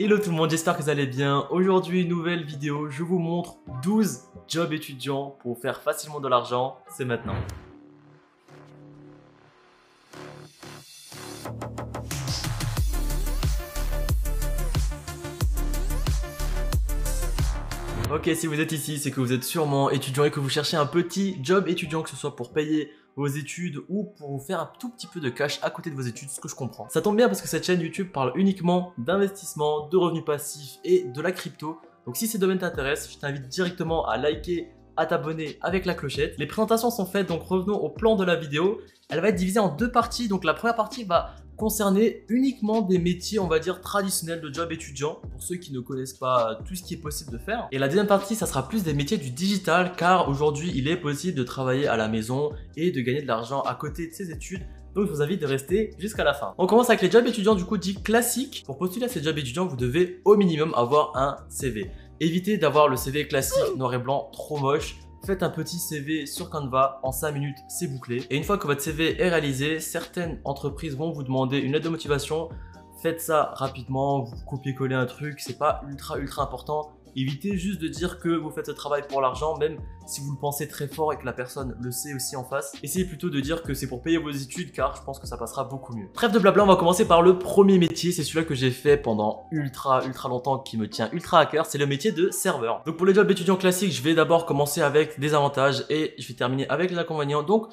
Hello tout le monde, j'espère que vous allez bien. Aujourd'hui, nouvelle vidéo, je vous montre 12 jobs étudiants pour faire facilement de l'argent. C'est maintenant. Ok, si vous êtes ici, c'est que vous êtes sûrement étudiant et que vous cherchez un petit job étudiant, que ce soit pour payer vos études ou pour vous faire un tout petit peu de cash à côté de vos études, ce que je comprends. Ça tombe bien parce que cette chaîne YouTube parle uniquement d'investissement, de revenus passifs et de la crypto. Donc si ces domaines t'intéressent, je t'invite directement à liker, à t'abonner avec la clochette. Les présentations sont faites, donc revenons au plan de la vidéo. Elle va être divisée en deux parties. Donc la première partie va concerner uniquement des métiers, on va dire, traditionnels de job étudiant, pour ceux qui ne connaissent pas tout ce qui est possible de faire. Et la deuxième partie, ça sera plus des métiers du digital, car aujourd'hui, il est possible de travailler à la maison et de gagner de l'argent à côté de ses études. Donc je vous invite de rester jusqu'à la fin. On commence avec les jobs étudiants du coup dit classiques. Pour postuler à ces jobs étudiants, vous devez au minimum avoir un CV. Évitez d'avoir le CV classique noir et blanc trop moche faites un petit CV sur Canva, en 5 minutes c'est bouclé. Et une fois que votre CV est réalisé, certaines entreprises vont vous demander une lettre de motivation. Faites ça rapidement, vous copiez-coller un truc, c'est pas ultra ultra important. Évitez juste de dire que vous faites ce travail pour l'argent, même si vous le pensez très fort et que la personne le sait aussi en face. Essayez plutôt de dire que c'est pour payer vos études car je pense que ça passera beaucoup mieux. Trêve de blabla, on va commencer par le premier métier. C'est celui-là que j'ai fait pendant ultra ultra longtemps qui me tient ultra à cœur. C'est le métier de serveur. Donc pour les jobs étudiants classiques, je vais d'abord commencer avec des avantages et je vais terminer avec les inconvénients. Donc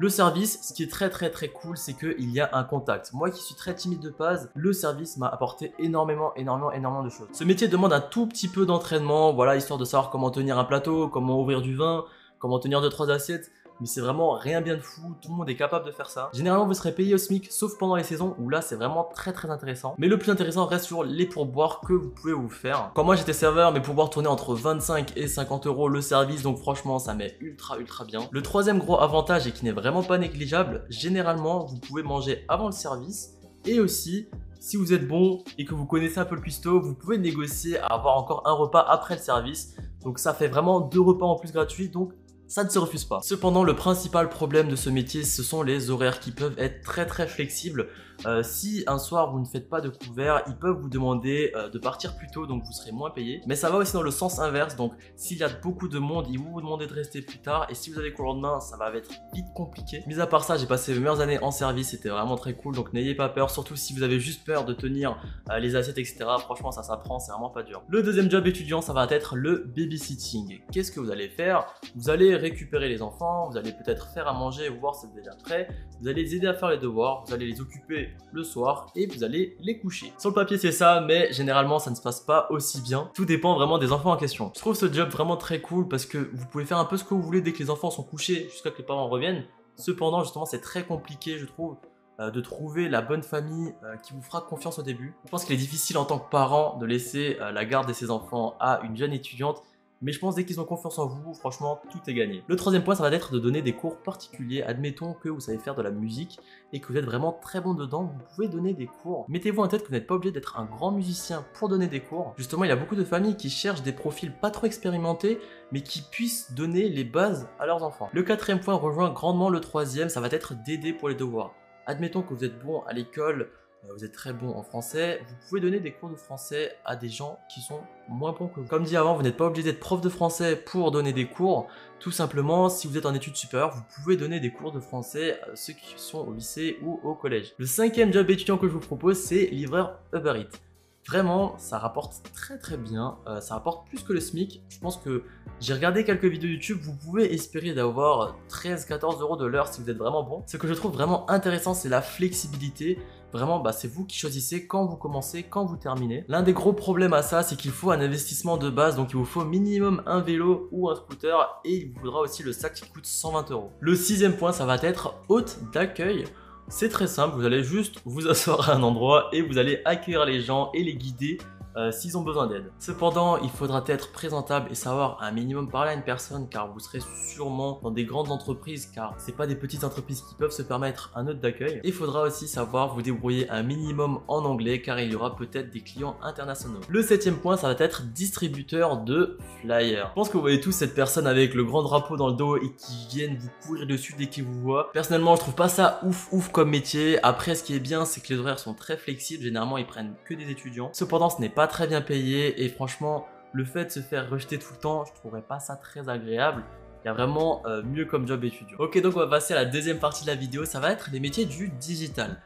le service, ce qui est très très très cool, c'est qu'il y a un contact. Moi qui suis très timide de base, le service m'a apporté énormément, énormément, énormément de choses. Ce métier demande un tout petit peu d'entraînement, voilà, histoire de savoir comment tenir un plateau, comment ouvrir du vin, comment tenir deux trois assiettes mais c'est vraiment rien bien de fou, tout le monde est capable de faire ça. Généralement, vous serez payé au SMIC, sauf pendant les saisons où là, c'est vraiment très très intéressant. Mais le plus intéressant reste sur les pourboires que vous pouvez vous faire. Quand moi j'étais serveur, mes pourboires tournaient entre 25 et 50 euros le service, donc franchement, ça met ultra ultra bien. Le troisième gros avantage et qui n'est vraiment pas négligeable, généralement, vous pouvez manger avant le service et aussi si vous êtes bon et que vous connaissez un peu le cuistot, vous pouvez négocier à avoir encore un repas après le service. Donc ça fait vraiment deux repas en plus gratuits. Donc ça ne se refuse pas. Cependant, le principal problème de ce métier, ce sont les horaires qui peuvent être très très flexibles. Euh, si un soir vous ne faites pas de couvert, ils peuvent vous demander euh, de partir plus tôt, donc vous serez moins payé. Mais ça va aussi dans le sens inverse, donc s'il y a beaucoup de monde, ils vont vous demander de rester plus tard. Et si vous avez cours le lendemain, ça va être vite compliqué. Mis à part ça, j'ai passé mes meilleures années en service, c'était vraiment très cool, donc n'ayez pas peur, surtout si vous avez juste peur de tenir euh, les assiettes, etc. Franchement, ça s'apprend, c'est vraiment pas dur. Le deuxième job étudiant, ça va être le babysitting. Qu'est-ce que vous allez faire? Vous allez récupérer les enfants, vous allez peut-être faire à manger voir si c'est déjà prêt, vous allez les aider à faire les devoirs, vous allez les occuper le soir et vous allez les coucher. Sur le papier c'est ça, mais généralement ça ne se passe pas aussi bien. Tout dépend vraiment des enfants en question. Je trouve ce job vraiment très cool parce que vous pouvez faire un peu ce que vous voulez dès que les enfants sont couchés jusqu'à que les parents reviennent. Cependant justement c'est très compliqué je trouve euh, de trouver la bonne famille euh, qui vous fera confiance au début. Je pense qu'il est difficile en tant que parent de laisser euh, la garde de ses enfants à une jeune étudiante mais je pense dès qu'ils ont confiance en vous, franchement, tout est gagné. Le troisième point, ça va être de donner des cours particuliers. Admettons que vous savez faire de la musique et que vous êtes vraiment très bon dedans, vous pouvez donner des cours. Mettez-vous en tête que vous n'êtes pas obligé d'être un grand musicien pour donner des cours. Justement, il y a beaucoup de familles qui cherchent des profils pas trop expérimentés, mais qui puissent donner les bases à leurs enfants. Le quatrième point rejoint grandement le troisième, ça va être d'aider pour les devoirs. Admettons que vous êtes bon à l'école, vous êtes très bon en français, vous pouvez donner des cours de français à des gens qui sont moins bons que vous. Comme dit avant, vous n'êtes pas obligé d'être prof de français pour donner des cours. Tout simplement, si vous êtes en études supérieures, vous pouvez donner des cours de français à ceux qui sont au lycée ou au collège. Le cinquième job étudiant que je vous propose, c'est livreur Uber Eats. Vraiment, ça rapporte très très bien, euh, ça rapporte plus que le SMIC. Je pense que j'ai regardé quelques vidéos YouTube, vous pouvez espérer d'avoir 13-14 euros de l'heure si vous êtes vraiment bon. Ce que je trouve vraiment intéressant, c'est la flexibilité. Vraiment, bah, c'est vous qui choisissez quand vous commencez, quand vous terminez. L'un des gros problèmes à ça, c'est qu'il faut un investissement de base, donc il vous faut minimum un vélo ou un scooter, et il vous faudra aussi le sac qui coûte 120 euros. Le sixième point, ça va être hôte d'accueil. C'est très simple, vous allez juste vous asseoir à un endroit et vous allez accueillir les gens et les guider euh, s'ils ont besoin d'aide. Cependant, il faudra être présentable et savoir un minimum parler à une personne car vous serez sûrement dans des grandes entreprises car c'est pas des petites entreprises qui peuvent se permettre un hôte d'accueil. Il faudra aussi savoir vous débrouiller un minimum en anglais car il y aura peut-être des clients internationaux. Le septième point, ça va être distributeur de flyers. Je pense que vous voyez tous cette personne avec le grand drapeau dans le dos et qui viennent vous courir dessus dès qu'ils vous voient. Personnellement, je trouve pas ça ouf ouf comme métier. Après, ce qui est bien, c'est que les horaires sont très flexibles. Généralement, ils prennent que des étudiants. Cependant, ce n'est pas pas très bien payé et franchement, le fait de se faire rejeter tout le temps, je trouverais pas ça très agréable. Il y a vraiment euh, mieux comme job étudiant. Ok, donc on va passer à la deuxième partie de la vidéo. Ça va être les métiers du digital.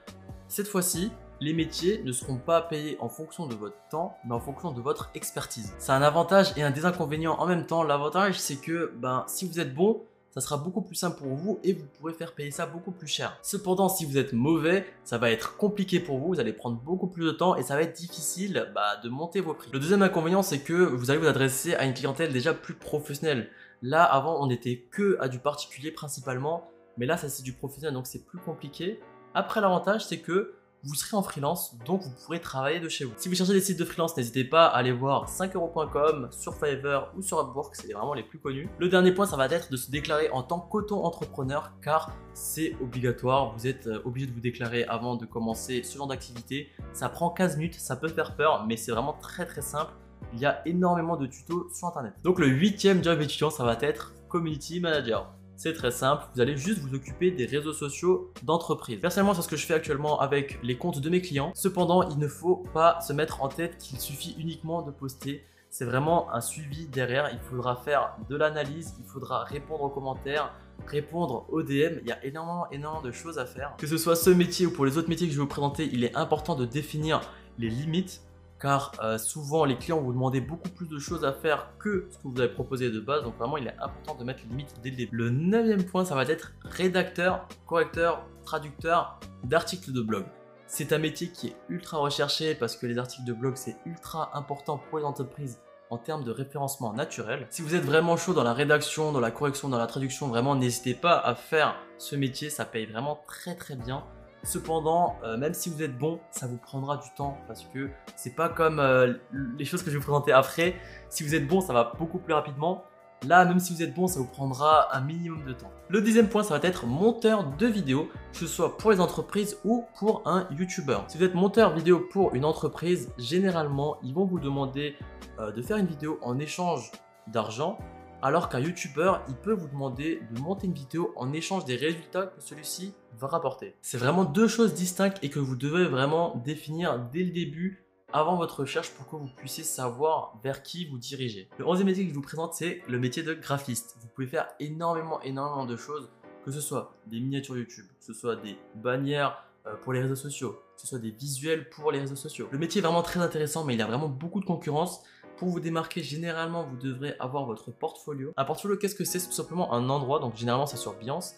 Cette fois-ci, les métiers ne seront pas payés en fonction de votre temps, mais en fonction de votre expertise. C'est un avantage et un désinconvénient en même temps. L'avantage, c'est que ben, si vous êtes bon, ça sera beaucoup plus simple pour vous et vous pourrez faire payer ça beaucoup plus cher. Cependant, si vous êtes mauvais, ça va être compliqué pour vous, vous allez prendre beaucoup plus de temps et ça va être difficile bah, de monter vos prix. Le deuxième inconvénient, c'est que vous allez vous adresser à une clientèle déjà plus professionnelle. Là, avant, on n'était que à du particulier principalement, mais là, ça c'est du professionnel, donc c'est plus compliqué. Après, l'avantage, c'est que vous serez en freelance, donc vous pourrez travailler de chez vous. Si vous cherchez des sites de freelance, n'hésitez pas à aller voir 5euros.com, sur Fiverr ou sur Upwork, c'est vraiment les plus connus. Le dernier point, ça va être de se déclarer en tant qu'auto-entrepreneur, car c'est obligatoire. Vous êtes euh, obligé de vous déclarer avant de commencer ce genre d'activité. Ça prend 15 minutes, ça peut faire peur, mais c'est vraiment très très simple. Il y a énormément de tutos sur internet. Donc le huitième job étudiant, ça va être Community Manager. C'est très simple, vous allez juste vous occuper des réseaux sociaux d'entreprise. Personnellement, c'est ce que je fais actuellement avec les comptes de mes clients. Cependant, il ne faut pas se mettre en tête qu'il suffit uniquement de poster. C'est vraiment un suivi derrière. Il faudra faire de l'analyse, il faudra répondre aux commentaires, répondre aux DM. Il y a énormément, énormément de choses à faire. Que ce soit ce métier ou pour les autres métiers que je vais vous présenter, il est important de définir les limites car euh, souvent les clients vous demander beaucoup plus de choses à faire que ce que vous avez proposé de base. Donc vraiment, il est important de mettre les limites dès le début. Le neuvième point, ça va être rédacteur, correcteur, traducteur d'articles de blog. C'est un métier qui est ultra recherché parce que les articles de blog, c'est ultra important pour les entreprises en termes de référencement naturel. Si vous êtes vraiment chaud dans la rédaction, dans la correction, dans la traduction, vraiment n'hésitez pas à faire ce métier, ça paye vraiment très très bien. Cependant, euh, même si vous êtes bon, ça vous prendra du temps parce que c'est pas comme euh, les choses que je vais vous présenter après. Si vous êtes bon, ça va beaucoup plus rapidement. Là, même si vous êtes bon, ça vous prendra un minimum de temps. Le deuxième point, ça va être monteur de vidéo, que ce soit pour les entreprises ou pour un YouTuber. Si vous êtes monteur vidéo pour une entreprise, généralement, ils vont vous demander euh, de faire une vidéo en échange d'argent alors qu'un YouTuber, il peut vous demander de monter une vidéo en échange des résultats que celui-ci va rapporter. C'est vraiment deux choses distinctes et que vous devez vraiment définir dès le début avant votre recherche pour que vous puissiez savoir vers qui vous dirigez. Le onzième métier que je vous présente, c'est le métier de graphiste. Vous pouvez faire énormément, énormément de choses, que ce soit des miniatures YouTube, que ce soit des bannières euh, pour les réseaux sociaux, que ce soit des visuels pour les réseaux sociaux. Le métier est vraiment très intéressant, mais il y a vraiment beaucoup de concurrence. Pour vous démarquer, généralement, vous devrez avoir votre portfolio. Un portfolio, qu'est-ce que c'est? C'est tout simplement un endroit, donc généralement c'est sur Behance,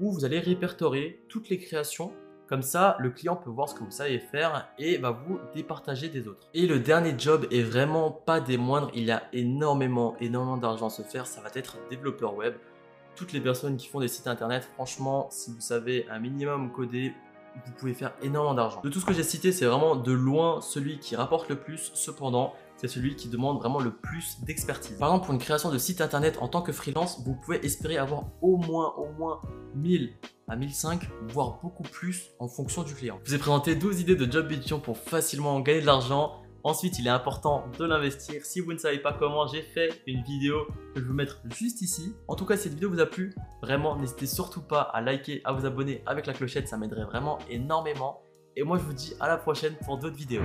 où vous allez répertorier toutes les créations. Comme ça, le client peut voir ce que vous savez faire et va vous départager des autres. Et le dernier job est vraiment pas des moindres. Il y a énormément, énormément d'argent à se faire. Ça va être développeur web. Toutes les personnes qui font des sites internet, franchement, si vous savez un minimum coder, vous pouvez faire énormément d'argent. De tout ce que j'ai cité, c'est vraiment de loin celui qui rapporte le plus. Cependant, c'est celui qui demande vraiment le plus d'expertise. Par exemple, pour une création de site internet en tant que freelance, vous pouvez espérer avoir au moins, au moins 1000 à 1005, voire beaucoup plus en fonction du client. Je vous ai présenté 12 idées de job étudiant pour facilement gagner de l'argent. Ensuite, il est important de l'investir. Si vous ne savez pas comment, j'ai fait une vidéo que je vais vous mettre juste ici. En tout cas, si cette vidéo vous a plu, vraiment, n'hésitez surtout pas à liker, à vous abonner avec la clochette, ça m'aiderait vraiment énormément. Et moi, je vous dis à la prochaine pour d'autres vidéos.